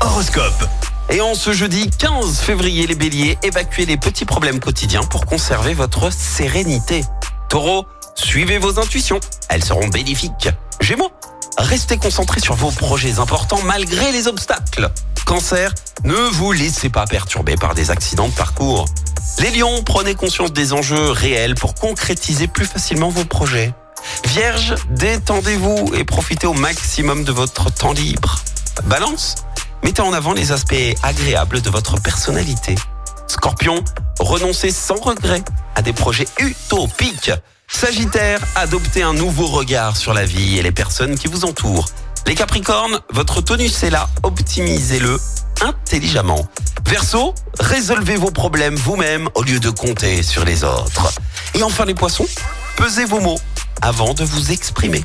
Horoscope. Et en ce jeudi 15 février, les béliers, évacuez les petits problèmes quotidiens pour conserver votre sérénité. Taureau, suivez vos intuitions, elles seront bénéfiques. Gémeaux, restez concentrés sur vos projets importants malgré les obstacles. Cancer, ne vous laissez pas perturber par des accidents de parcours. Les lions, prenez conscience des enjeux réels pour concrétiser plus facilement vos projets. Vierge, détendez-vous et profitez au maximum de votre temps libre. Balance, mettez en avant les aspects agréables de votre personnalité. Scorpion, renoncez sans regret à des projets utopiques. Sagittaire, adoptez un nouveau regard sur la vie et les personnes qui vous entourent. Les Capricornes, votre tonus est là, optimisez-le intelligemment. Verseau, résolvez vos problèmes vous-même au lieu de compter sur les autres. Et enfin les Poissons, pesez vos mots avant de vous exprimer.